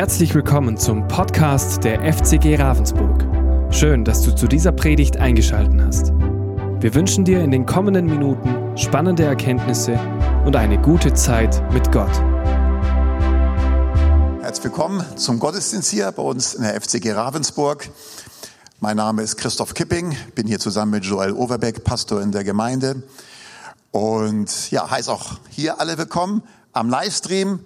Herzlich willkommen zum Podcast der FCG Ravensburg. Schön, dass du zu dieser Predigt eingeschaltet hast. Wir wünschen dir in den kommenden Minuten spannende Erkenntnisse und eine gute Zeit mit Gott. Herzlich willkommen zum Gottesdienst hier bei uns in der FCG Ravensburg. Mein Name ist Christoph Kipping, bin hier zusammen mit Joel Overbeck, Pastor in der Gemeinde. Und ja, heißt auch hier alle willkommen am Livestream.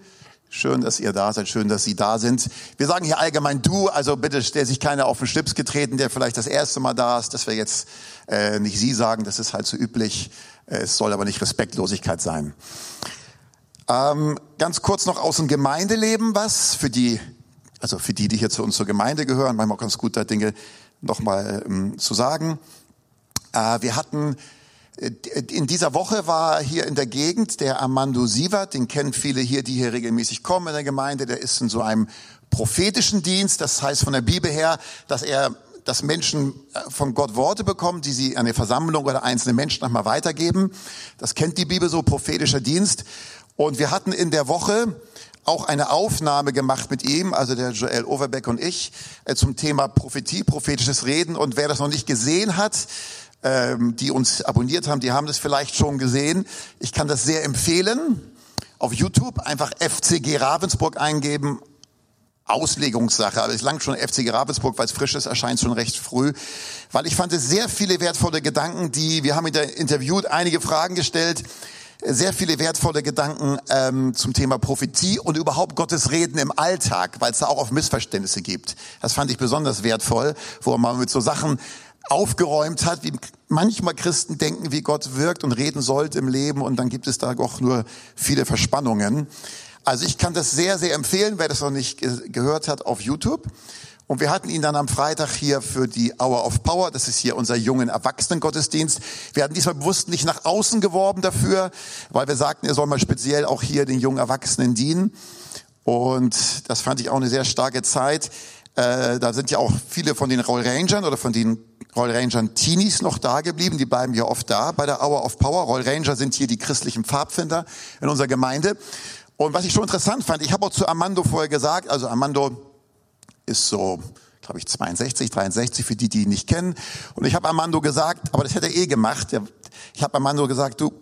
Schön, dass ihr da seid, schön, dass Sie da sind. Wir sagen hier allgemein du, also bitte der sich keiner auf den Schlips getreten, der vielleicht das erste Mal da ist, dass wir jetzt äh, nicht Sie sagen, das ist halt so üblich. Äh, es soll aber nicht Respektlosigkeit sein. Ähm, ganz kurz noch aus dem Gemeindeleben was für die, also für die, die hier zu uns zur Gemeinde gehören, manchmal ganz gut da Dinge nochmal ähm, zu sagen. Äh, wir hatten in dieser Woche war hier in der Gegend der Armando Sievert, den kennen viele hier, die hier regelmäßig kommen in der Gemeinde. Der ist in so einem prophetischen Dienst, das heißt von der Bibel her, dass er dass Menschen äh, von Gott Worte bekommen, die sie an eine Versammlung oder einzelne Menschen nochmal weitergeben. Das kennt die Bibel so, prophetischer Dienst. Und wir hatten in der Woche auch eine Aufnahme gemacht mit ihm, also der Joel Overbeck und ich, äh, zum Thema Prophetie, prophetisches Reden. Und wer das noch nicht gesehen hat, ähm, die uns abonniert haben, die haben das vielleicht schon gesehen. Ich kann das sehr empfehlen. Auf YouTube einfach FCG Ravensburg eingeben. Auslegungssache, aber es langt schon FCG Ravensburg, weil es frisch ist, erscheint schon recht früh, weil ich fand es sehr viele wertvolle Gedanken, die, wir haben ihn interviewt, einige Fragen gestellt, sehr viele wertvolle Gedanken ähm, zum Thema Prophetie und überhaupt Gottes Reden im Alltag, weil es da auch auf Missverständnisse gibt. Das fand ich besonders wertvoll, wo man mit so Sachen aufgeräumt hat, wie manchmal Christen denken, wie Gott wirkt und reden sollte im Leben und dann gibt es da auch nur viele Verspannungen. Also ich kann das sehr, sehr empfehlen, wer das noch nicht gehört hat, auf YouTube. Und wir hatten ihn dann am Freitag hier für die Hour of Power. Das ist hier unser jungen Erwachsenengottesdienst. Wir hatten diesmal bewusst nicht nach außen geworben dafür, weil wir sagten, er soll mal speziell auch hier den jungen Erwachsenen dienen. Und das fand ich auch eine sehr starke Zeit. Äh, da sind ja auch viele von den Roll Rangern oder von den Roll Rangern Teenies noch da geblieben. Die bleiben ja oft da bei der Hour of Power. Roll Ranger sind hier die christlichen Pfadfinder in unserer Gemeinde. Und was ich schon interessant fand, ich habe auch zu Armando vorher gesagt, also Armando ist so, glaube ich, 62, 63 für die, die ihn nicht kennen. Und ich habe Armando gesagt, aber das hätte er eh gemacht. Ich habe Armando gesagt, du,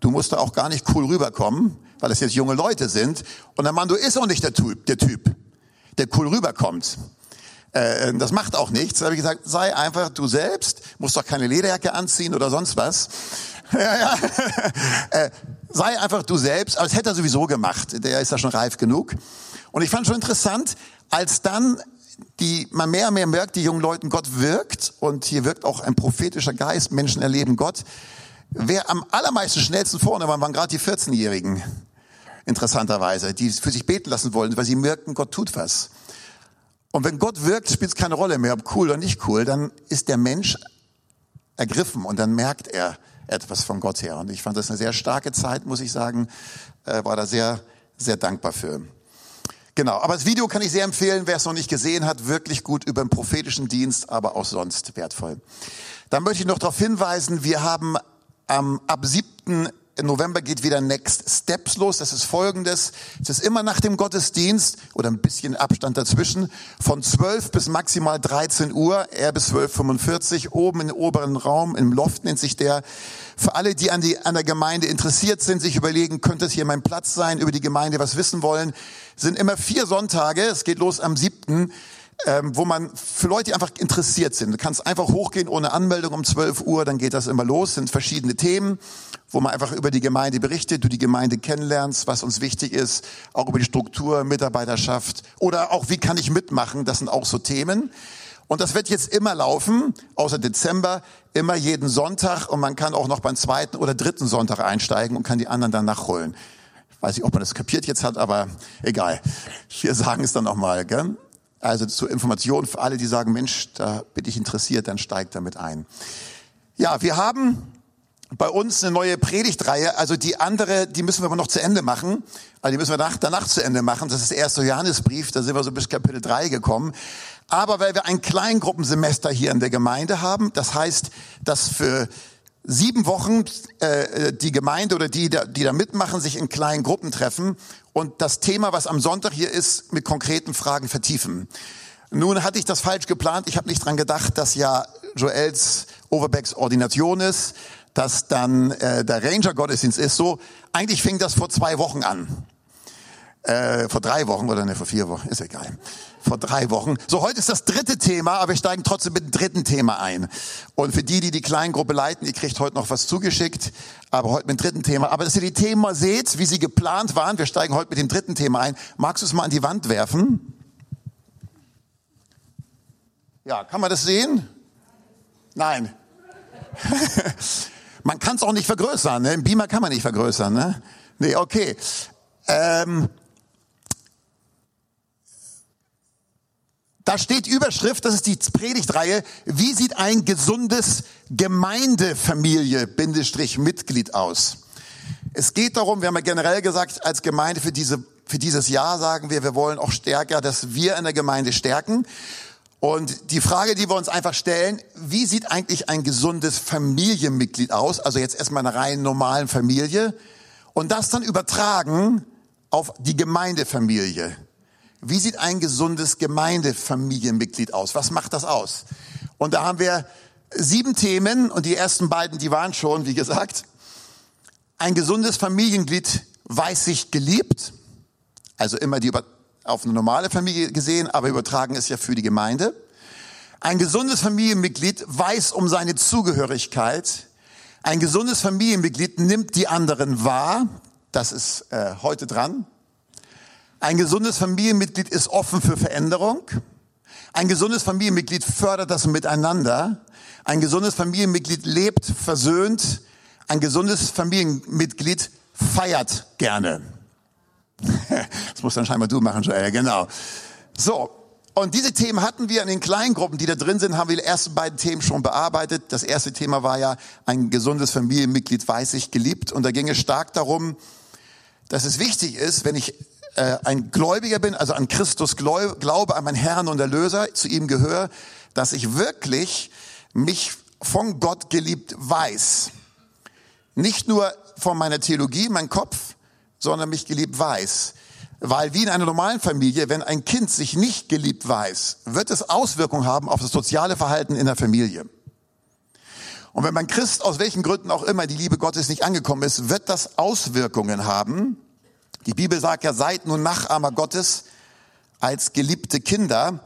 du musst da auch gar nicht cool rüberkommen, weil das jetzt junge Leute sind. Und Armando ist auch nicht der Typ, der Typ, der cool rüberkommt. Äh, das macht auch nichts. Da habe ich gesagt, sei einfach du selbst, musst doch keine Lederjacke anziehen oder sonst was. ja, ja. äh, sei einfach du selbst, aber das hätte er sowieso gemacht. Der ist ja schon reif genug. Und ich fand schon interessant, als dann die man mehr und mehr merkt, die jungen Leuten Gott wirkt und hier wirkt auch ein prophetischer Geist, Menschen erleben Gott. Wer am allermeisten schnellsten vorne waren, waren gerade die 14-Jährigen, interessanterweise, die für sich beten lassen wollten, weil sie merkten, Gott tut was. Und wenn Gott wirkt, spielt es keine Rolle mehr, ob cool oder nicht cool, dann ist der Mensch ergriffen und dann merkt er etwas von Gott her. Und ich fand das eine sehr starke Zeit, muss ich sagen, äh, war da sehr, sehr dankbar für. Genau, aber das Video kann ich sehr empfehlen, wer es noch nicht gesehen hat, wirklich gut über den prophetischen Dienst, aber auch sonst wertvoll. Dann möchte ich noch darauf hinweisen, wir haben ähm, ab 7. Im November geht wieder Next Steps los. Das ist folgendes. Es ist immer nach dem Gottesdienst oder ein bisschen Abstand dazwischen von 12 bis maximal 13 Uhr, eher bis 12.45 oben im oberen Raum, im Loft nennt sich der. Für alle, die an, die an der Gemeinde interessiert sind, sich überlegen, könnte es hier mein Platz sein, über die Gemeinde was wissen wollen, sind immer vier Sonntage. Es geht los am 7 ähm, wo man für Leute, die einfach interessiert sind, du kannst einfach hochgehen ohne Anmeldung um 12 Uhr, dann geht das immer los, sind verschiedene Themen, wo man einfach über die Gemeinde berichtet, du die Gemeinde kennenlernst, was uns wichtig ist, auch über die Struktur, Mitarbeiterschaft oder auch wie kann ich mitmachen, das sind auch so Themen. Und das wird jetzt immer laufen, außer Dezember, immer jeden Sonntag und man kann auch noch beim zweiten oder dritten Sonntag einsteigen und kann die anderen dann nachholen. Weiß nicht, ob man das kapiert jetzt hat, aber egal. Wir sagen es dann nochmal, gell? Also zur Information für alle, die sagen, Mensch, da bin ich interessiert, dann steigt damit ein. Ja, wir haben bei uns eine neue Predigtreihe. Also die andere, die müssen wir aber noch zu Ende machen. Also die müssen wir nach, danach zu Ende machen. Das ist der erste Johannesbrief. Da sind wir so bis Kapitel 3 gekommen. Aber weil wir ein Kleingruppensemester hier in der Gemeinde haben, das heißt, dass für sieben Wochen äh, die Gemeinde oder die, die da mitmachen, sich in kleinen Gruppen treffen und das Thema, was am Sonntag hier ist, mit konkreten Fragen vertiefen. Nun hatte ich das falsch geplant. Ich habe nicht dran gedacht, dass ja Joels Overbecks Ordination ist, dass dann äh, der Ranger-Gottesdienst ist. So, eigentlich fing das vor zwei Wochen an. Äh, vor drei Wochen oder ne, vor vier Wochen, ist egal. Vor drei Wochen. So, heute ist das dritte Thema, aber wir steigen trotzdem mit dem dritten Thema ein. Und für die, die die Kleingruppe leiten, ihr kriegt heute noch was zugeschickt, aber heute mit dem dritten Thema. Aber dass ihr die Themen mal seht, wie sie geplant waren, wir steigen heute mit dem dritten Thema ein. Magst du es mal an die Wand werfen? Ja, kann man das sehen? Nein. man kann es auch nicht vergrößern. Ne? Im Beamer kann man nicht vergrößern. Ne? Nee, okay. Ähm, Da steht Überschrift, das ist die Predigtreihe, wie sieht ein gesundes Gemeindefamilie, Bindestrich Mitglied aus? Es geht darum, wir haben ja generell gesagt, als Gemeinde für, diese, für dieses Jahr sagen wir, wir wollen auch stärker, dass wir in der Gemeinde stärken. Und die Frage, die wir uns einfach stellen, wie sieht eigentlich ein gesundes Familienmitglied aus? Also jetzt erstmal eine rein normalen Familie. Und das dann übertragen auf die Gemeindefamilie. Wie sieht ein gesundes Gemeindefamilienmitglied aus? Was macht das aus? Und da haben wir sieben Themen und die ersten beiden, die waren schon, wie gesagt. Ein gesundes Familienglied weiß sich geliebt, also immer die auf eine normale Familie gesehen, aber übertragen ist ja für die Gemeinde. Ein gesundes Familienmitglied weiß um seine Zugehörigkeit. Ein gesundes Familienmitglied nimmt die anderen wahr. Das ist äh, heute dran. Ein gesundes Familienmitglied ist offen für Veränderung. Ein gesundes Familienmitglied fördert das Miteinander. Ein gesundes Familienmitglied lebt versöhnt. Ein gesundes Familienmitglied feiert gerne. Das muss dann scheinbar du machen, Joel, genau. So. Und diese Themen hatten wir in den kleinen Gruppen, die da drin sind, haben wir die ersten beiden Themen schon bearbeitet. Das erste Thema war ja, ein gesundes Familienmitglied weiß ich geliebt. Und da ging es stark darum, dass es wichtig ist, wenn ich äh, ein Gläubiger bin, also an Christus glaube, an meinen Herrn und Erlöser, zu ihm gehöre, dass ich wirklich mich von Gott geliebt weiß. Nicht nur von meiner Theologie, mein Kopf, sondern mich geliebt weiß. Weil wie in einer normalen Familie, wenn ein Kind sich nicht geliebt weiß, wird es Auswirkungen haben auf das soziale Verhalten in der Familie. Und wenn mein Christ aus welchen Gründen auch immer die Liebe Gottes nicht angekommen ist, wird das Auswirkungen haben die Bibel sagt ja, seid nun Nachahmer Gottes als geliebte Kinder.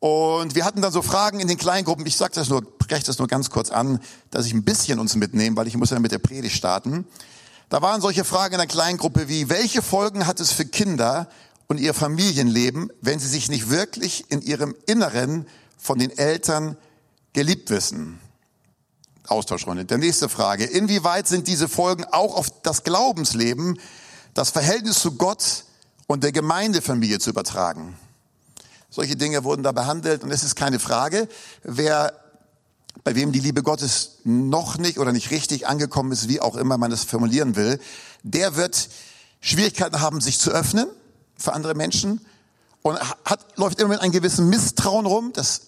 Und wir hatten dann so Fragen in den Kleingruppen. Ich sage das nur, breche das nur ganz kurz an, dass ich ein bisschen uns mitnehme, weil ich muss ja mit der Predigt starten. Da waren solche Fragen in der Kleingruppe wie, welche Folgen hat es für Kinder und ihr Familienleben, wenn sie sich nicht wirklich in ihrem Inneren von den Eltern geliebt wissen? Austauschrunde. Der nächste Frage. Inwieweit sind diese Folgen auch auf das Glaubensleben das Verhältnis zu Gott und der Gemeindefamilie zu übertragen. Solche Dinge wurden da behandelt und es ist keine Frage, wer bei wem die Liebe Gottes noch nicht oder nicht richtig angekommen ist, wie auch immer man es formulieren will, der wird Schwierigkeiten haben, sich zu öffnen für andere Menschen und hat, läuft immer mit einem gewissen Misstrauen rum, das,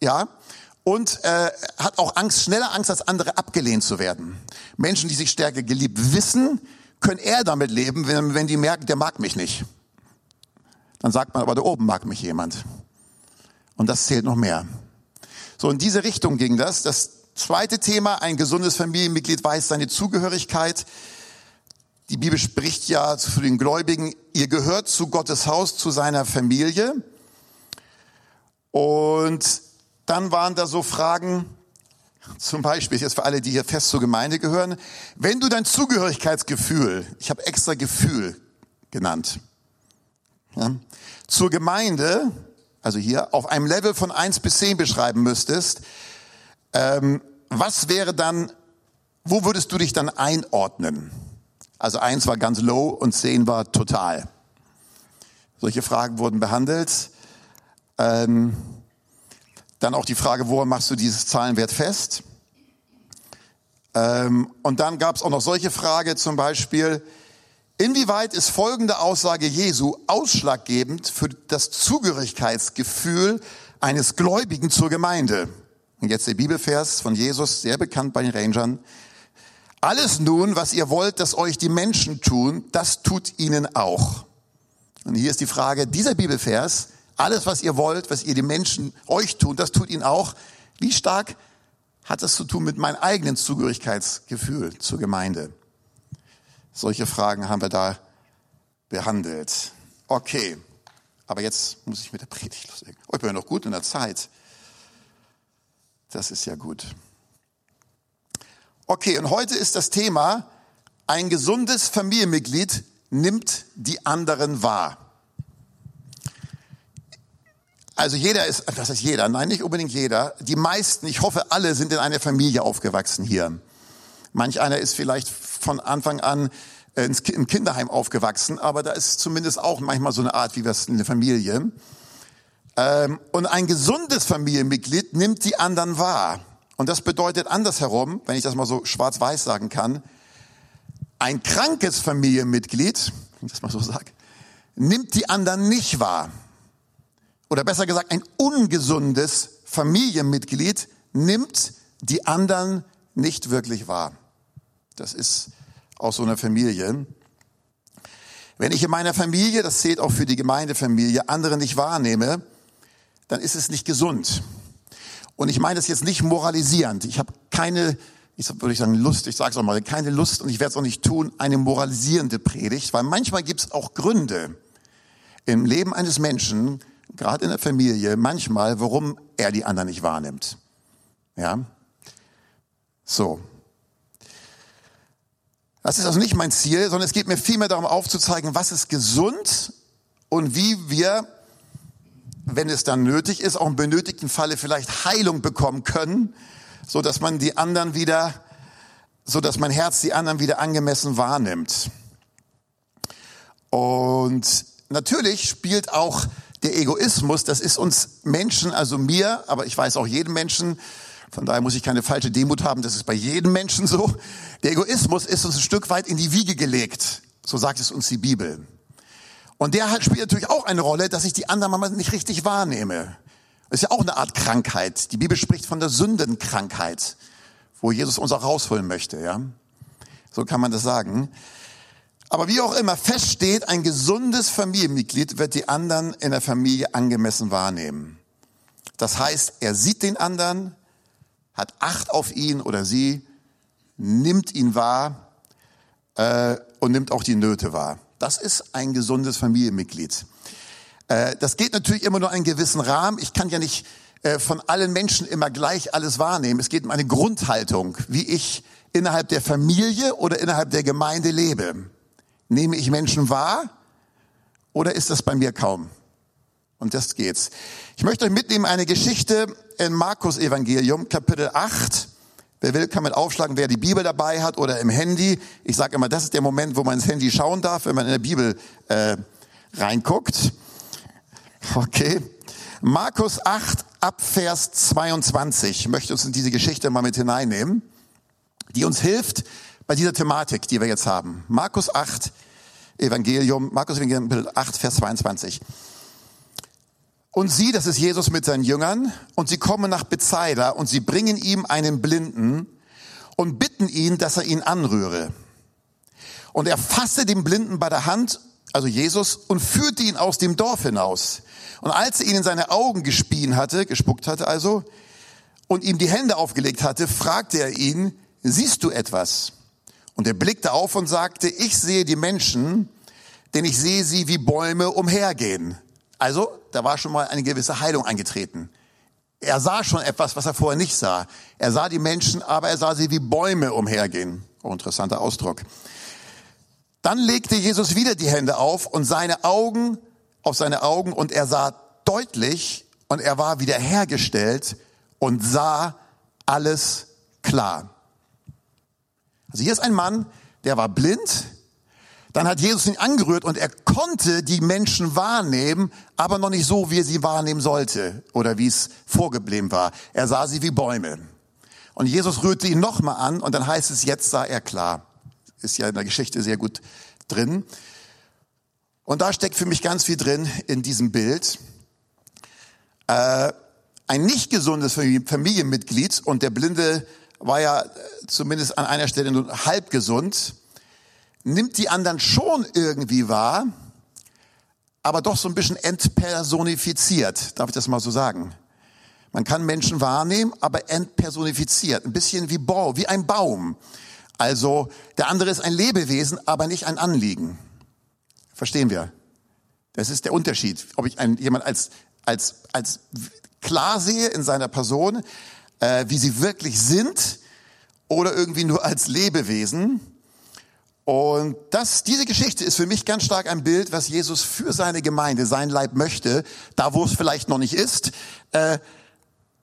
ja, und äh, hat auch Angst, schneller Angst als andere abgelehnt zu werden. Menschen, die sich stärker geliebt wissen, können eher damit leben, wenn, wenn die merken, der mag mich nicht. Dann sagt man, aber da oben mag mich jemand. Und das zählt noch mehr. So, in diese Richtung ging das. Das zweite Thema, ein gesundes Familienmitglied weiß seine Zugehörigkeit. Die Bibel spricht ja zu den Gläubigen, ihr gehört zu Gottes Haus, zu seiner Familie. Und dann waren da so Fragen, zum Beispiel jetzt für alle, die hier fest zur Gemeinde gehören, wenn du dein Zugehörigkeitsgefühl, ich habe extra Gefühl genannt, ja, zur Gemeinde, also hier, auf einem Level von eins bis zehn beschreiben müsstest, ähm, was wäre dann, wo würdest du dich dann einordnen? Also eins war ganz low und zehn war total. Solche Fragen wurden behandelt. Ähm, dann auch die Frage, woran machst du dieses Zahlenwert fest? Ähm, und dann gab es auch noch solche Frage zum Beispiel, inwieweit ist folgende Aussage Jesu ausschlaggebend für das Zugehörigkeitsgefühl eines Gläubigen zur Gemeinde? Und jetzt der Bibelvers von Jesus, sehr bekannt bei den Rangern. Alles nun, was ihr wollt, dass euch die Menschen tun, das tut ihnen auch. Und hier ist die Frage, dieser Bibelvers, alles, was ihr wollt, was ihr die Menschen euch tun, das tut ihnen auch. Wie stark hat das zu tun mit meinem eigenen Zugehörigkeitsgefühl zur Gemeinde? Solche Fragen haben wir da behandelt. Okay, aber jetzt muss ich mit der Predigt loslegen. Oh, ich bin ja noch gut in der Zeit. Das ist ja gut. Okay, und heute ist das Thema, ein gesundes Familienmitglied nimmt die anderen wahr. Also jeder ist, was heißt jeder? Nein, nicht unbedingt jeder. Die meisten, ich hoffe alle, sind in einer Familie aufgewachsen hier. Manch einer ist vielleicht von Anfang an äh, im Kinderheim aufgewachsen, aber da ist zumindest auch manchmal so eine Art, wie wir es in der Familie. Ähm, und ein gesundes Familienmitglied nimmt die anderen wahr. Und das bedeutet andersherum, wenn ich das mal so schwarz-weiß sagen kann, ein krankes Familienmitglied, wenn ich das mal so sage, nimmt die anderen nicht wahr. Oder besser gesagt, ein ungesundes Familienmitglied nimmt die anderen nicht wirklich wahr. Das ist aus so einer Familie. Wenn ich in meiner Familie, das zählt auch für die Gemeindefamilie, andere nicht wahrnehme, dann ist es nicht gesund. Und ich meine das jetzt nicht moralisierend. Ich habe keine, ich würde sagen Lust, ich sage es auch mal, keine Lust und ich werde es auch nicht tun, eine moralisierende Predigt, weil manchmal gibt es auch Gründe im Leben eines Menschen, gerade in der Familie, manchmal, warum er die anderen nicht wahrnimmt. Ja? So. Das ist also nicht mein Ziel, sondern es geht mir vielmehr darum aufzuzeigen, was ist gesund und wie wir wenn es dann nötig ist, auch im benötigten Falle vielleicht Heilung bekommen können, so dass man die anderen wieder, so dass mein Herz die anderen wieder angemessen wahrnimmt. Und natürlich spielt auch der Egoismus, das ist uns Menschen, also mir, aber ich weiß auch jedem Menschen, von daher muss ich keine falsche Demut haben, das ist bei jedem Menschen so. Der Egoismus ist uns ein Stück weit in die Wiege gelegt. So sagt es uns die Bibel. Und der spielt natürlich auch eine Rolle, dass ich die anderen manchmal nicht richtig wahrnehme. Das ist ja auch eine Art Krankheit. Die Bibel spricht von der Sündenkrankheit, wo Jesus uns auch rausholen möchte, ja. So kann man das sagen. Aber wie auch immer, feststeht, ein gesundes Familienmitglied wird die anderen in der Familie angemessen wahrnehmen. Das heißt, er sieht den anderen, hat Acht auf ihn oder sie, nimmt ihn wahr äh, und nimmt auch die Nöte wahr. Das ist ein gesundes Familienmitglied. Äh, das geht natürlich immer nur einen gewissen Rahmen. Ich kann ja nicht äh, von allen Menschen immer gleich alles wahrnehmen. Es geht um eine Grundhaltung, wie ich innerhalb der Familie oder innerhalb der Gemeinde lebe. Nehme ich Menschen wahr oder ist das bei mir kaum? Und das geht's. Ich möchte euch mitnehmen eine Geschichte in Markus Evangelium, Kapitel 8. Wer will, kann mit aufschlagen, wer die Bibel dabei hat oder im Handy. Ich sage immer, das ist der Moment, wo man ins Handy schauen darf, wenn man in der Bibel äh, reinguckt. Okay. Markus 8 ab Vers 22 ich möchte uns in diese Geschichte mal mit hineinnehmen, die uns hilft bei dieser Thematik, die wir jetzt haben. Markus 8 Evangelium, Markus Evangelium 8 Vers 22. Und sie, das ist Jesus mit seinen Jüngern, und sie kommen nach Bethsaida und sie bringen ihm einen Blinden und bitten ihn, dass er ihn anrühre. Und er fasste den Blinden bei der Hand, also Jesus, und führte ihn aus dem Dorf hinaus. Und als er ihn in seine Augen gespien hatte, gespuckt hatte also, und ihm die Hände aufgelegt hatte, fragte er ihn, siehst du etwas? Und er blickte auf und sagte, ich sehe die Menschen, denn ich sehe sie wie Bäume umhergehen. Also, da war schon mal eine gewisse Heilung eingetreten. Er sah schon etwas, was er vorher nicht sah. Er sah die Menschen, aber er sah sie wie Bäume umhergehen. Oh, interessanter Ausdruck. Dann legte Jesus wieder die Hände auf und seine Augen auf seine Augen und er sah deutlich und er war wiederhergestellt und sah alles klar. Also hier ist ein Mann, der war blind, dann hat Jesus ihn angerührt und er konnte die Menschen wahrnehmen, aber noch nicht so, wie er sie wahrnehmen sollte oder wie es vorgeblieben war. Er sah sie wie Bäume. Und Jesus rührte ihn nochmal an und dann heißt es, jetzt sah er klar. Ist ja in der Geschichte sehr gut drin. Und da steckt für mich ganz viel drin in diesem Bild. Äh, ein nicht gesundes Familienmitglied und der Blinde war ja zumindest an einer Stelle nur halb gesund, nimmt die anderen schon irgendwie wahr, aber doch so ein bisschen entpersonifiziert, darf ich das mal so sagen. Man kann Menschen wahrnehmen, aber entpersonifiziert, ein bisschen wie, Bau, wie ein Baum. Also der andere ist ein Lebewesen, aber nicht ein Anliegen. Verstehen wir? Das ist der Unterschied, ob ich einen, jemand als, als, als klar sehe in seiner Person, äh, wie sie wirklich sind, oder irgendwie nur als Lebewesen. Und das, diese Geschichte ist für mich ganz stark ein Bild, was Jesus für seine Gemeinde, sein Leib möchte, da wo es vielleicht noch nicht ist, äh,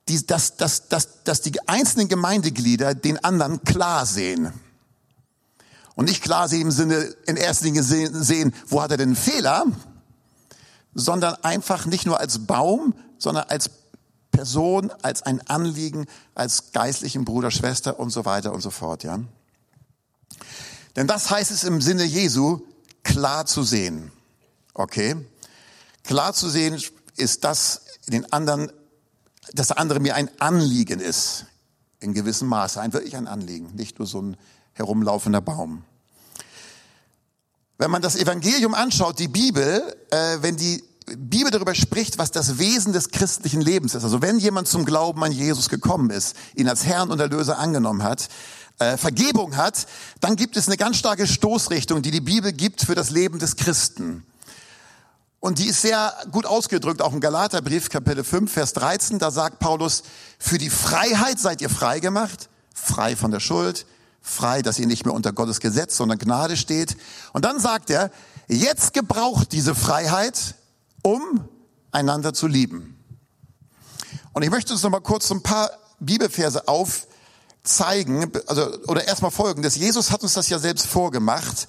die, dass, dass, dass, dass die einzelnen Gemeindeglieder den anderen klar sehen. Und nicht klar sehen im Sinne, in erster Linie sehen, sehen, wo hat er denn einen Fehler, sondern einfach nicht nur als Baum, sondern als Person, als ein Anliegen, als geistlichen Bruder, Schwester und so weiter und so fort, ja. Denn das heißt es im Sinne Jesu, klar zu sehen. Okay? Klar zu sehen ist das den anderen, dass der andere mir ein Anliegen ist. In gewissem Maße. Ein wirklich ein Anliegen. Nicht nur so ein herumlaufender Baum. Wenn man das Evangelium anschaut, die Bibel, äh, wenn die Bibel darüber spricht, was das Wesen des christlichen Lebens ist. Also wenn jemand zum Glauben an Jesus gekommen ist, ihn als Herrn und Erlöser angenommen hat, äh, Vergebung hat, dann gibt es eine ganz starke Stoßrichtung, die die Bibel gibt für das Leben des Christen. Und die ist sehr gut ausgedrückt, auch im Galaterbrief, Kapitel 5, Vers 13, da sagt Paulus, für die Freiheit seid ihr frei gemacht, frei von der Schuld, frei, dass ihr nicht mehr unter Gottes Gesetz, sondern Gnade steht. Und dann sagt er, jetzt gebraucht diese Freiheit, um einander zu lieben. Und ich möchte uns noch mal kurz ein paar Bibelverse aufzeigen, also, oder erstmal folgendes. Jesus hat uns das ja selbst vorgemacht.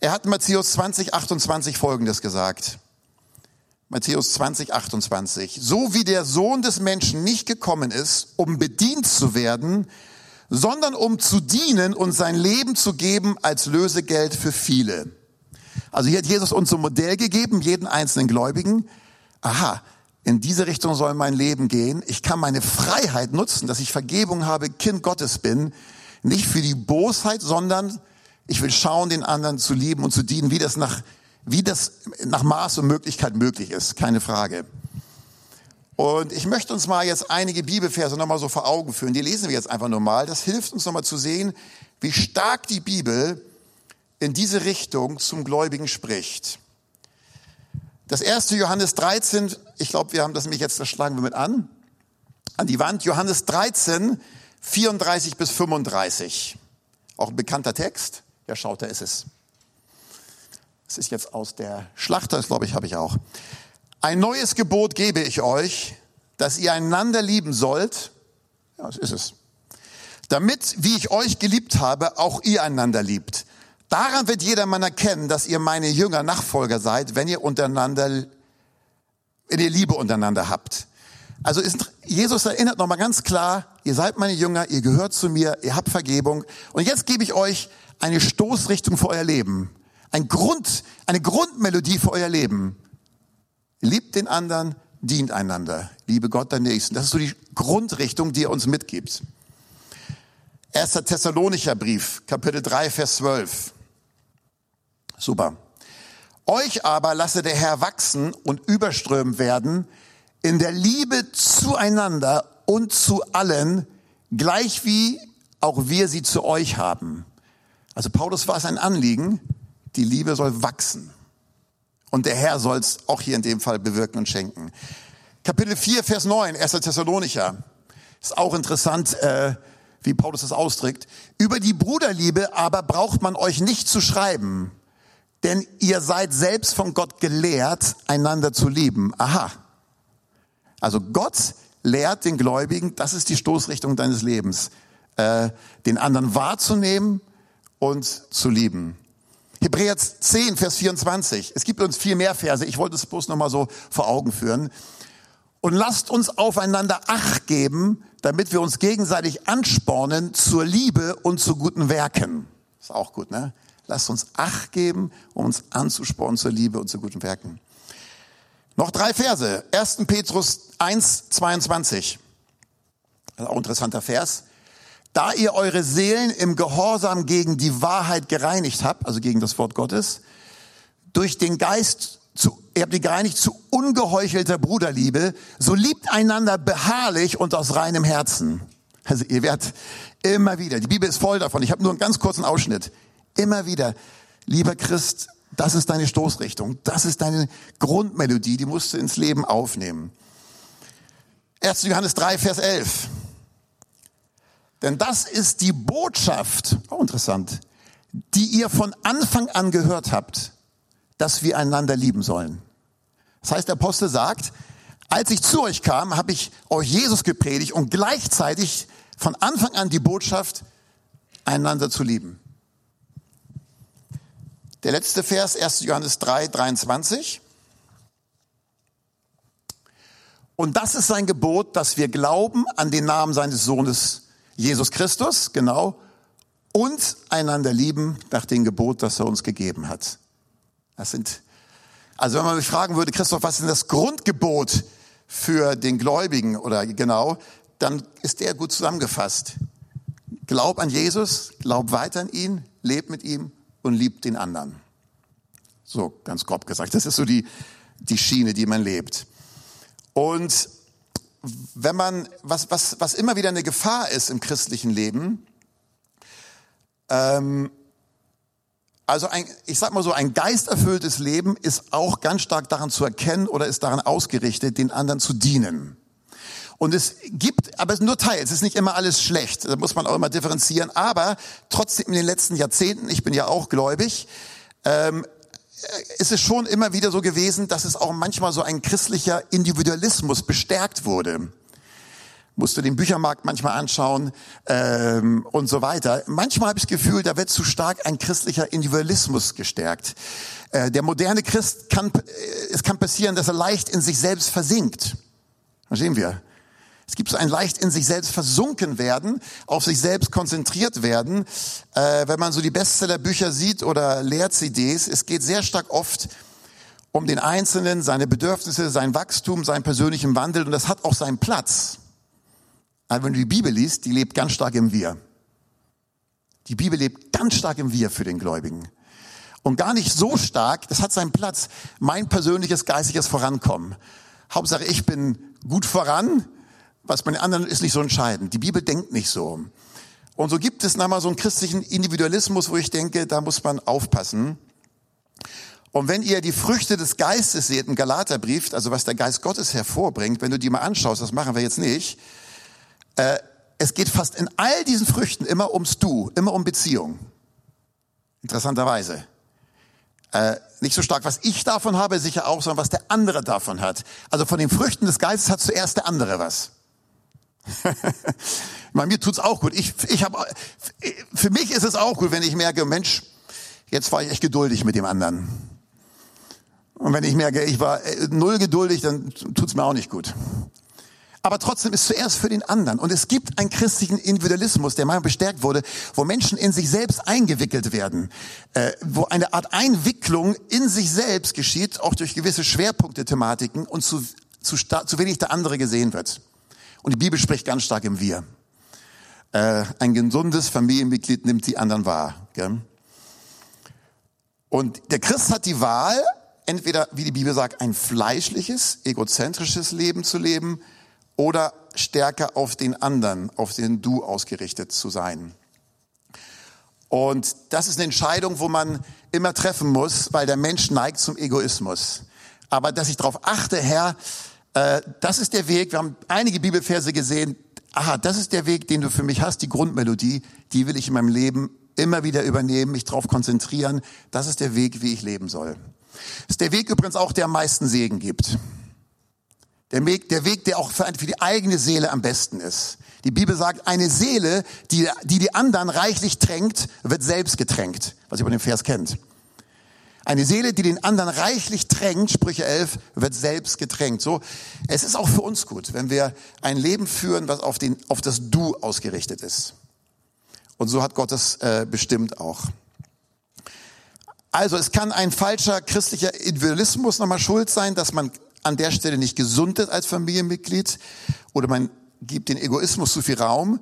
Er hat Matthäus 20, 28 folgendes gesagt. Matthäus 20, 28. So wie der Sohn des Menschen nicht gekommen ist, um bedient zu werden, sondern um zu dienen und sein Leben zu geben als Lösegeld für viele. Also hier hat Jesus uns so ein Modell gegeben, jeden einzelnen Gläubigen. Aha, in diese Richtung soll mein Leben gehen. Ich kann meine Freiheit nutzen, dass ich Vergebung habe, Kind Gottes bin. Nicht für die Bosheit, sondern ich will schauen, den anderen zu lieben und zu dienen, wie das nach, wie das nach Maß und Möglichkeit möglich ist. Keine Frage. Und ich möchte uns mal jetzt einige Bibelverse nochmal so vor Augen führen. Die lesen wir jetzt einfach nur mal. Das hilft uns nochmal zu sehen, wie stark die Bibel in diese Richtung zum Gläubigen spricht. Das erste Johannes 13, ich glaube, wir haben das nämlich jetzt, das schlagen wir mit an, an die Wand. Johannes 13, 34 bis 35. Auch ein bekannter Text. Ja, schaut, da ist es. Das ist jetzt aus der Schlachter, das glaube ich, habe ich auch. Ein neues Gebot gebe ich euch, dass ihr einander lieben sollt. Ja, das ist es. Damit, wie ich euch geliebt habe, auch ihr einander liebt. Daran wird jedermann erkennen, dass ihr meine Jünger, Nachfolger seid, wenn ihr untereinander, wenn ihr Liebe untereinander habt. Also ist, Jesus erinnert nochmal ganz klar, ihr seid meine Jünger, ihr gehört zu mir, ihr habt Vergebung. Und jetzt gebe ich euch eine Stoßrichtung für euer Leben. Ein Grund, eine Grundmelodie für euer Leben. Liebt den anderen, dient einander. Liebe Gott der Nächsten. Das ist so die Grundrichtung, die er uns mitgibt. Erster Thessalonicher Brief, Kapitel 3, Vers 12. Super. Euch aber lasse der Herr wachsen und überströmen werden in der Liebe zueinander und zu allen, gleich wie auch wir sie zu euch haben. Also Paulus war es ein Anliegen, die Liebe soll wachsen. Und der Herr soll es auch hier in dem Fall bewirken und schenken. Kapitel 4, Vers 9, 1. Thessalonicher. Ist auch interessant, äh, wie Paulus das ausdrückt. Über die Bruderliebe aber braucht man euch nicht zu schreiben, denn ihr seid selbst von Gott gelehrt, einander zu lieben. Aha. Also Gott lehrt den Gläubigen, das ist die Stoßrichtung deines Lebens, äh, den anderen wahrzunehmen und zu lieben. Hebräer 10, Vers 24. Es gibt uns viel mehr Verse. Ich wollte es bloß nochmal so vor Augen führen. Und lasst uns aufeinander Acht geben, damit wir uns gegenseitig anspornen zur Liebe und zu guten Werken. Ist auch gut, ne? Lasst uns Acht geben, um uns anzuspornen zur Liebe und zu guten Werken. Noch drei Verse. 1. Petrus 1, 22. Das ist auch ein interessanter Vers. Da ihr eure Seelen im Gehorsam gegen die Wahrheit gereinigt habt, also gegen das Wort Gottes, durch den Geist zu, ihr habt die gereinigt zu ungeheuchelter Bruderliebe, so liebt einander beharrlich und aus reinem Herzen. Also ihr werdet immer wieder, die Bibel ist voll davon, ich habe nur einen ganz kurzen Ausschnitt, immer wieder, lieber Christ, das ist deine Stoßrichtung, das ist deine Grundmelodie, die musst du ins Leben aufnehmen. 1. Johannes 3, Vers 11. Denn das ist die Botschaft, auch interessant, die ihr von Anfang an gehört habt, dass wir einander lieben sollen. Das heißt, der Apostel sagt, als ich zu euch kam, habe ich euch Jesus gepredigt und gleichzeitig von Anfang an die Botschaft, einander zu lieben. Der letzte Vers, 1. Johannes 3, 23. Und das ist sein Gebot, dass wir glauben an den Namen seines Sohnes Jesus Christus, genau, und einander lieben nach dem Gebot, das er uns gegeben hat. Das sind, also wenn man mich fragen würde, Christoph, was ist denn das Grundgebot für den Gläubigen oder genau, dann ist der gut zusammengefasst. Glaub an Jesus, glaub weiter an ihn, leb mit ihm und lieb den anderen. So ganz grob gesagt. Das ist so die, die Schiene, die man lebt. Und wenn man, was, was, was immer wieder eine Gefahr ist im christlichen Leben, ähm, also ein, ich sag mal so, ein geisterfülltes Leben ist auch ganz stark daran zu erkennen oder ist daran ausgerichtet, den anderen zu dienen. Und es gibt, aber es ist nur Teil, es ist nicht immer alles schlecht, da muss man auch immer differenzieren, aber trotzdem in den letzten Jahrzehnten, ich bin ja auch gläubig, ähm, ist es schon immer wieder so gewesen, dass es auch manchmal so ein christlicher Individualismus bestärkt wurde. Musst du den Büchermarkt manchmal anschauen ähm, und so weiter. Manchmal habe ich das Gefühl, da wird zu stark ein christlicher Individualismus gestärkt. Äh, der moderne Christ kann, äh, es kann passieren, dass er leicht in sich selbst versinkt. Verstehen wir? Es gibt so ein leicht in sich selbst versunken werden, auf sich selbst konzentriert werden. Äh, wenn man so die Bestsellerbücher sieht oder Lehr-CDs, es geht sehr stark oft um den Einzelnen, seine Bedürfnisse, sein Wachstum, seinen persönlichen Wandel und das hat auch seinen Platz. Aber wenn du die Bibel liest, die lebt ganz stark im Wir. Die Bibel lebt ganz stark im Wir für den Gläubigen. Und gar nicht so stark, das hat seinen Platz, mein persönliches geistiges Vorankommen. Hauptsache, ich bin gut voran, was bei den anderen ist nicht so entscheidend. Die Bibel denkt nicht so. Und so gibt es nochmal so einen christlichen Individualismus, wo ich denke, da muss man aufpassen. Und wenn ihr die Früchte des Geistes seht im Galaterbrief, also was der Geist Gottes hervorbringt, wenn du die mal anschaust, das machen wir jetzt nicht, äh, es geht fast in all diesen Früchten immer ums Du, immer um Beziehung. Interessanterweise. Äh, nicht so stark, was ich davon habe, sicher auch, sondern was der andere davon hat. Also von den Früchten des Geistes hat zuerst der andere was. Bei mir tut's auch gut. Ich, ich hab, für mich ist es auch gut, wenn ich merke, Mensch, jetzt war ich echt geduldig mit dem anderen. Und wenn ich merke, ich war äh, null geduldig, dann tut's mir auch nicht gut. Aber trotzdem ist zuerst für den anderen. Und es gibt einen christlichen Individualismus, der mal bestärkt wurde, wo Menschen in sich selbst eingewickelt werden, äh, wo eine Art Einwicklung in sich selbst geschieht, auch durch gewisse Schwerpunkte, Thematiken und zu, zu, zu wenig der andere gesehen wird. Und die Bibel spricht ganz stark im Wir. Äh, ein gesundes Familienmitglied nimmt die anderen wahr. Und der Christ hat die Wahl, entweder, wie die Bibel sagt, ein fleischliches, egozentrisches Leben zu leben oder stärker auf den anderen, auf den Du ausgerichtet zu sein. Und das ist eine Entscheidung, wo man immer treffen muss, weil der Mensch neigt zum Egoismus. Aber dass ich darauf achte, Herr, äh, das ist der Weg. Wir haben einige Bibelverse gesehen. Aha, das ist der Weg, den du für mich hast, die Grundmelodie, die will ich in meinem Leben immer wieder übernehmen, mich darauf konzentrieren. Das ist der Weg, wie ich leben soll. Das ist der Weg übrigens auch, der am meisten Segen gibt. Der Weg, der Weg, der auch für, für die eigene Seele am besten ist. Die Bibel sagt, eine Seele, die, die die anderen reichlich tränkt, wird selbst getränkt, was ihr über den Vers kennt. Eine Seele, die den anderen reichlich tränkt, Sprüche 11, wird selbst getränkt. So, es ist auch für uns gut, wenn wir ein Leben führen, was auf, den, auf das Du ausgerichtet ist. Und so hat Gott es äh, bestimmt auch. Also es kann ein falscher christlicher Individualismus nochmal schuld sein, dass man an der Stelle nicht gesund ist als Familienmitglied oder man gibt den Egoismus zu viel Raum.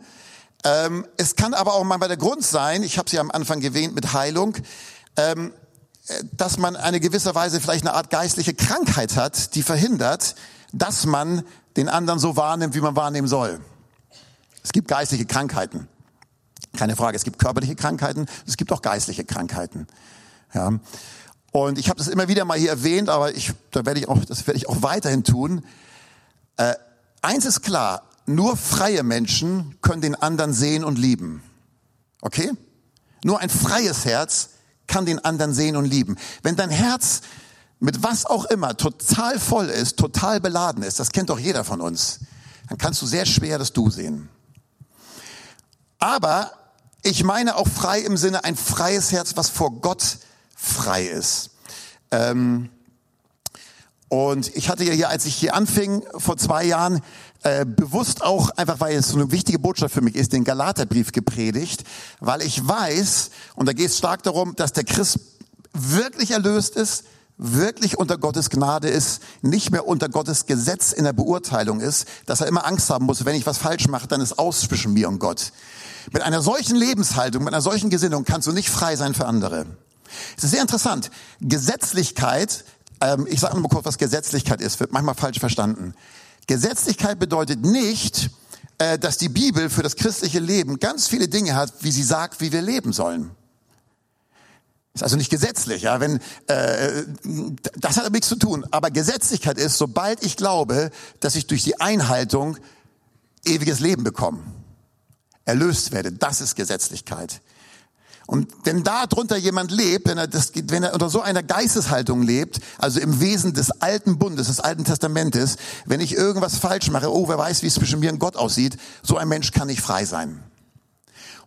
Ähm, es kann aber auch mal der Grund sein, ich habe ja am Anfang erwähnt mit Heilung, ähm, dass man eine gewisse Weise vielleicht eine Art geistliche Krankheit hat, die verhindert, dass man den anderen so wahrnimmt, wie man wahrnehmen soll. Es gibt geistliche Krankheiten. Keine Frage, es gibt körperliche Krankheiten, es gibt auch geistliche Krankheiten. Ja. Und ich habe das immer wieder mal hier erwähnt, aber ich, da werde ich auch, das werde ich auch weiterhin tun. Äh, eins ist klar, nur freie Menschen können den anderen sehen und lieben. Okay? Nur ein freies Herz kann den anderen sehen und lieben. Wenn dein Herz mit was auch immer total voll ist, total beladen ist, das kennt doch jeder von uns, dann kannst du sehr schwer das Du sehen. Aber ich meine auch frei im Sinne ein freies Herz, was vor Gott frei ist. Ähm, und ich hatte ja hier, als ich hier anfing, vor zwei Jahren, äh, bewusst auch, einfach weil es so eine wichtige Botschaft für mich ist, den Galaterbrief gepredigt, weil ich weiß, und da geht es stark darum, dass der Christ wirklich erlöst ist, wirklich unter Gottes Gnade ist, nicht mehr unter Gottes Gesetz in der Beurteilung ist, dass er immer Angst haben muss, wenn ich was falsch mache, dann ist aus zwischen mir und Gott. Mit einer solchen Lebenshaltung, mit einer solchen Gesinnung kannst du nicht frei sein für andere. Es ist sehr interessant. Gesetzlichkeit, ähm, ich sage mal kurz, was Gesetzlichkeit ist, wird manchmal falsch verstanden. Gesetzlichkeit bedeutet nicht, äh, dass die Bibel für das christliche Leben ganz viele Dinge hat, wie sie sagt, wie wir leben sollen. Ist also nicht gesetzlich, ja. Wenn äh, das hat nichts zu tun. Aber Gesetzlichkeit ist, sobald ich glaube, dass ich durch die Einhaltung ewiges Leben bekomme, erlöst werde, das ist Gesetzlichkeit. Und wenn da drunter jemand lebt, wenn er, das, wenn er unter so einer Geisteshaltung lebt, also im Wesen des alten Bundes, des alten Testamentes, wenn ich irgendwas falsch mache, oh, wer weiß, wie es zwischen mir und Gott aussieht, so ein Mensch kann nicht frei sein.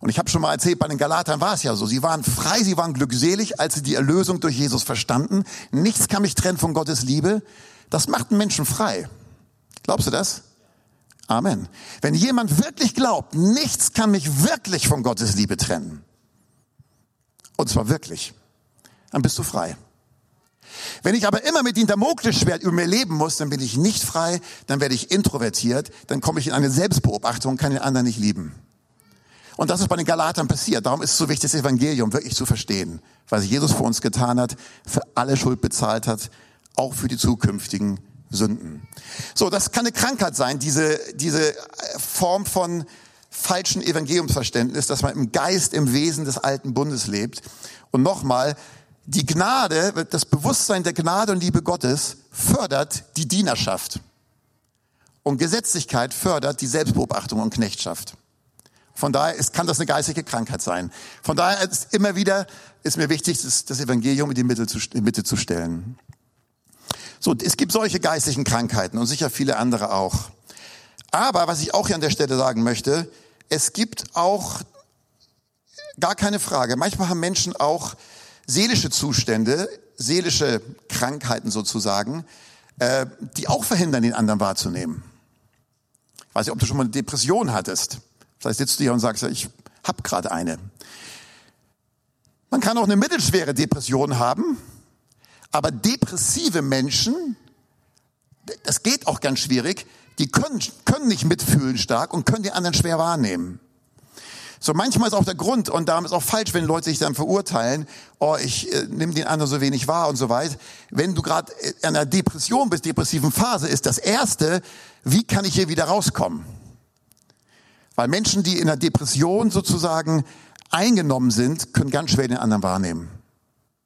Und ich habe schon mal erzählt, bei den Galatern war es ja so. Sie waren frei, sie waren glückselig, als sie die Erlösung durch Jesus verstanden. Nichts kann mich trennen von Gottes Liebe. Das macht einen Menschen frei. Glaubst du das? Amen. Wenn jemand wirklich glaubt, nichts kann mich wirklich von Gottes Liebe trennen, und zwar wirklich. Dann bist du frei. Wenn ich aber immer mit dem Damoklesschwert über mir leben muss, dann bin ich nicht frei, dann werde ich introvertiert, dann komme ich in eine Selbstbeobachtung, kann den anderen nicht lieben. Und das ist bei den Galatern passiert. Darum ist es so wichtig, das Evangelium wirklich zu verstehen, was Jesus für uns getan hat, für alle Schuld bezahlt hat, auch für die zukünftigen Sünden. So, das kann eine Krankheit sein, diese, diese Form von falschen Evangeliumsverständnis, dass man im Geist, im Wesen des alten Bundes lebt. Und nochmal, die Gnade, das Bewusstsein der Gnade und Liebe Gottes fördert die Dienerschaft. Und Gesetzlichkeit fördert die Selbstbeobachtung und Knechtschaft. Von daher ist, kann das eine geistige Krankheit sein. Von daher ist immer wieder, ist mir wichtig, das, das Evangelium in die Mitte zu, in Mitte zu stellen. So, es gibt solche geistlichen Krankheiten und sicher viele andere auch. Aber was ich auch hier an der Stelle sagen möchte, es gibt auch gar keine Frage. Manchmal haben Menschen auch seelische Zustände, seelische Krankheiten sozusagen, äh, die auch verhindern, den anderen wahrzunehmen. Ich weiß nicht, ob du schon mal eine Depression hattest. Vielleicht sitzt du hier und sagst, ich habe gerade eine. Man kann auch eine mittelschwere Depression haben, aber depressive Menschen, das geht auch ganz schwierig, die können, können nicht mitfühlen stark und können die anderen schwer wahrnehmen. So manchmal ist auch der Grund, und darum ist auch falsch, wenn Leute sich dann verurteilen, oh, ich äh, nehme den anderen so wenig wahr und so weit. Wenn du gerade in einer Depression bist, depressiven Phase, ist das Erste, wie kann ich hier wieder rauskommen? Weil Menschen, die in einer Depression sozusagen eingenommen sind, können ganz schwer den anderen wahrnehmen.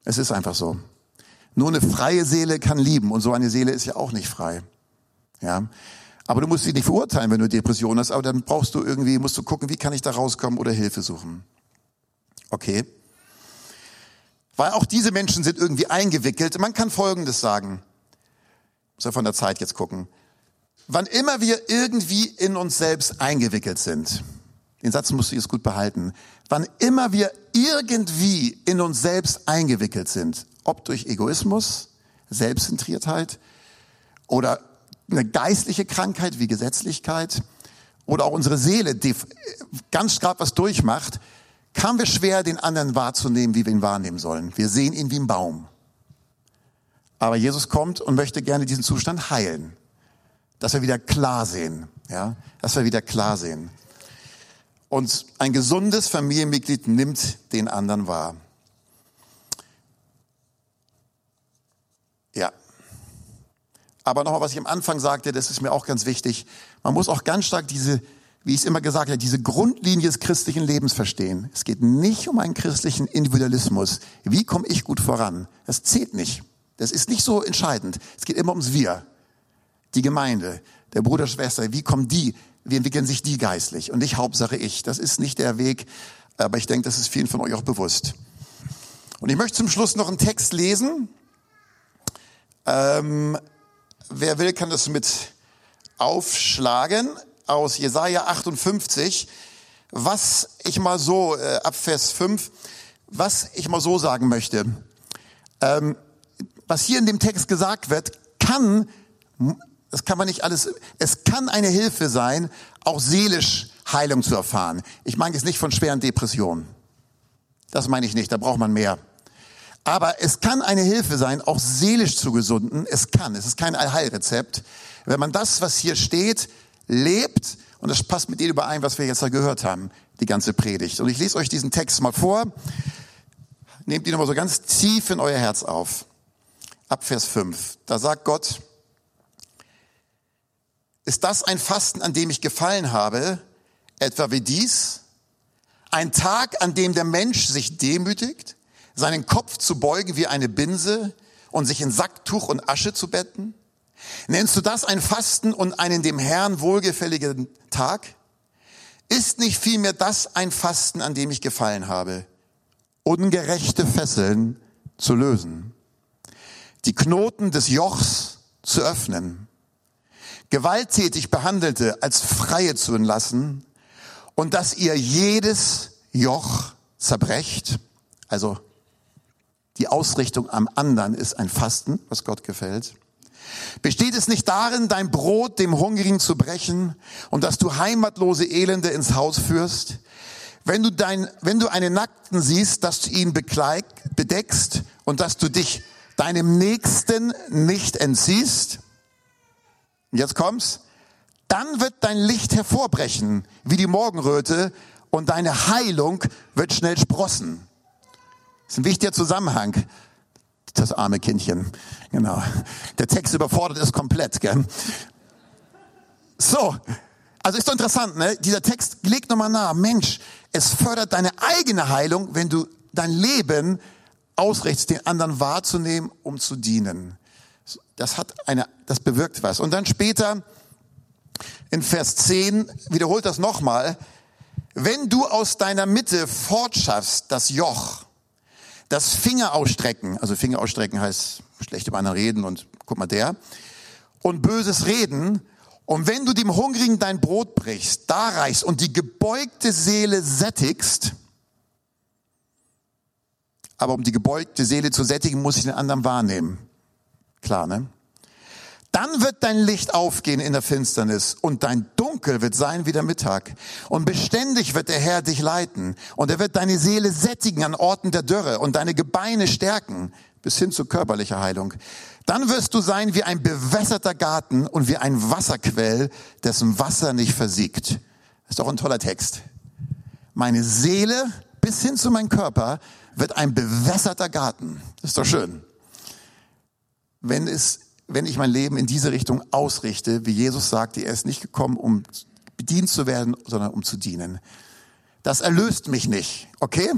Es ist einfach so. Nur eine freie Seele kann lieben und so eine Seele ist ja auch nicht frei. Ja. Aber du musst sie nicht verurteilen, wenn du Depression hast, aber dann brauchst du irgendwie, musst du gucken, wie kann ich da rauskommen oder Hilfe suchen. Okay. Weil auch diese Menschen sind irgendwie eingewickelt. Man kann Folgendes sagen. Muss ja von der Zeit jetzt gucken. Wann immer wir irgendwie in uns selbst eingewickelt sind, den Satz musst du jetzt gut behalten, wann immer wir irgendwie in uns selbst eingewickelt sind, ob durch Egoismus, Selbstzentriertheit oder eine geistliche Krankheit wie Gesetzlichkeit oder auch unsere Seele, die ganz gerade was durchmacht, kann wir schwer, den anderen wahrzunehmen, wie wir ihn wahrnehmen sollen. Wir sehen ihn wie ein Baum. Aber Jesus kommt und möchte gerne diesen Zustand heilen. Dass wir wieder klar sehen. Ja, dass wir wieder klar sehen. Und ein gesundes Familienmitglied nimmt den anderen wahr. Ja. Aber nochmal, was ich am Anfang sagte, das ist mir auch ganz wichtig. Man muss auch ganz stark diese, wie ich es immer gesagt habe, diese Grundlinie des christlichen Lebens verstehen. Es geht nicht um einen christlichen Individualismus. Wie komme ich gut voran? Das zählt nicht. Das ist nicht so entscheidend. Es geht immer ums Wir. Die Gemeinde, der Bruder, Schwester, wie kommen die, wie entwickeln sich die geistlich? Und nicht Hauptsache ich. Das ist nicht der Weg, aber ich denke, das ist vielen von euch auch bewusst. Und ich möchte zum Schluss noch einen Text lesen. Ähm, wer will, kann das mit aufschlagen aus Jesaja 58. Was ich mal so, äh, ab Vers 5, was ich mal so sagen möchte. Ähm, was hier in dem Text gesagt wird, kann, das kann man nicht alles, es kann eine Hilfe sein, auch seelisch Heilung zu erfahren. Ich meine jetzt nicht von schweren Depressionen. Das meine ich nicht, da braucht man mehr. Aber es kann eine Hilfe sein, auch seelisch zu gesunden. Es kann, es ist kein Allheilrezept. Wenn man das, was hier steht, lebt, und das passt mit dem überein, was wir jetzt da gehört haben, die ganze Predigt. Und ich lese euch diesen Text mal vor. Nehmt ihn nochmal so ganz tief in euer Herz auf. Ab Vers 5. Da sagt Gott, ist das ein Fasten, an dem ich gefallen habe, etwa wie dies? Ein Tag, an dem der Mensch sich demütigt? Seinen Kopf zu beugen wie eine Binse und sich in Sacktuch und Asche zu betten? Nennst du das ein Fasten und einen dem Herrn wohlgefälligen Tag? Ist nicht vielmehr das ein Fasten, an dem ich gefallen habe? Ungerechte Fesseln zu lösen, die Knoten des Jochs zu öffnen, gewalttätig Behandelte als Freie zu entlassen und dass ihr jedes Joch zerbrecht, also die Ausrichtung am anderen ist ein Fasten, was Gott gefällt. Besteht es nicht darin, dein Brot dem Hungrigen zu brechen und dass du heimatlose Elende ins Haus führst? Wenn du, dein, wenn du einen Nackten siehst, dass du ihn bekleid, bedeckst und dass du dich deinem Nächsten nicht entziehst? Jetzt kommt's. Dann wird dein Licht hervorbrechen wie die Morgenröte und deine Heilung wird schnell sprossen. Das ist ein wichtiger Zusammenhang. Das arme Kindchen. Genau. Der Text überfordert es komplett, gell? So. Also ist doch interessant, ne? Dieser Text legt nochmal nahe. Mensch, es fördert deine eigene Heilung, wenn du dein Leben ausrichtest, den anderen wahrzunehmen, um zu dienen. Das hat eine, das bewirkt was. Und dann später in Vers 10 wiederholt das nochmal. Wenn du aus deiner Mitte fortschaffst das Joch, das Finger ausstrecken, also Finger ausstrecken heißt schlecht über anderen reden und guck mal der, und böses Reden, und wenn du dem Hungrigen dein Brot brichst, da reichst und die gebeugte Seele sättigst, aber um die gebeugte Seele zu sättigen, muss ich den anderen wahrnehmen. Klar, ne? Dann wird dein Licht aufgehen in der Finsternis und dein Dunkel wird sein wie der Mittag. Und beständig wird der Herr dich leiten und er wird deine Seele sättigen an Orten der Dürre und deine Gebeine stärken bis hin zu körperlicher Heilung. Dann wirst du sein wie ein bewässerter Garten und wie ein Wasserquell, dessen Wasser nicht versiegt. Das ist doch ein toller Text. Meine Seele bis hin zu meinem Körper wird ein bewässerter Garten. Das ist doch schön. Wenn es wenn ich mein Leben in diese Richtung ausrichte, wie Jesus sagte, er ist nicht gekommen, um bedient zu werden, sondern um zu dienen. Das erlöst mich nicht, okay?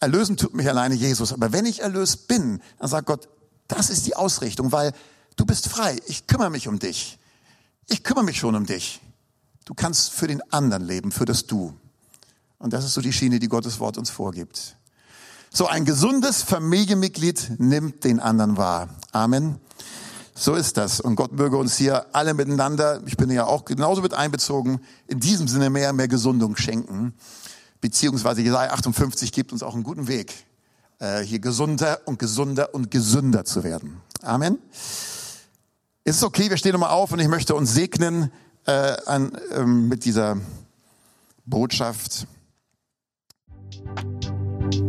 Erlösen tut mich alleine Jesus. Aber wenn ich erlöst bin, dann sagt Gott, das ist die Ausrichtung, weil du bist frei. Ich kümmere mich um dich. Ich kümmere mich schon um dich. Du kannst für den anderen leben, für das Du. Und das ist so die Schiene, die Gottes Wort uns vorgibt. So ein gesundes Familienmitglied nimmt den anderen wahr. Amen. So ist das. Und Gott möge uns hier alle miteinander, ich bin ja auch genauso mit einbezogen, in diesem Sinne mehr, mehr Gesundung schenken. Beziehungsweise Jesaja 58 gibt uns auch einen guten Weg, äh, hier gesunder und gesunder und gesünder zu werden. Amen. Ist es okay, wir stehen nochmal auf und ich möchte uns segnen äh, an, ähm, mit dieser Botschaft.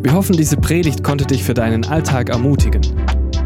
Wir hoffen, diese Predigt konnte dich für deinen Alltag ermutigen.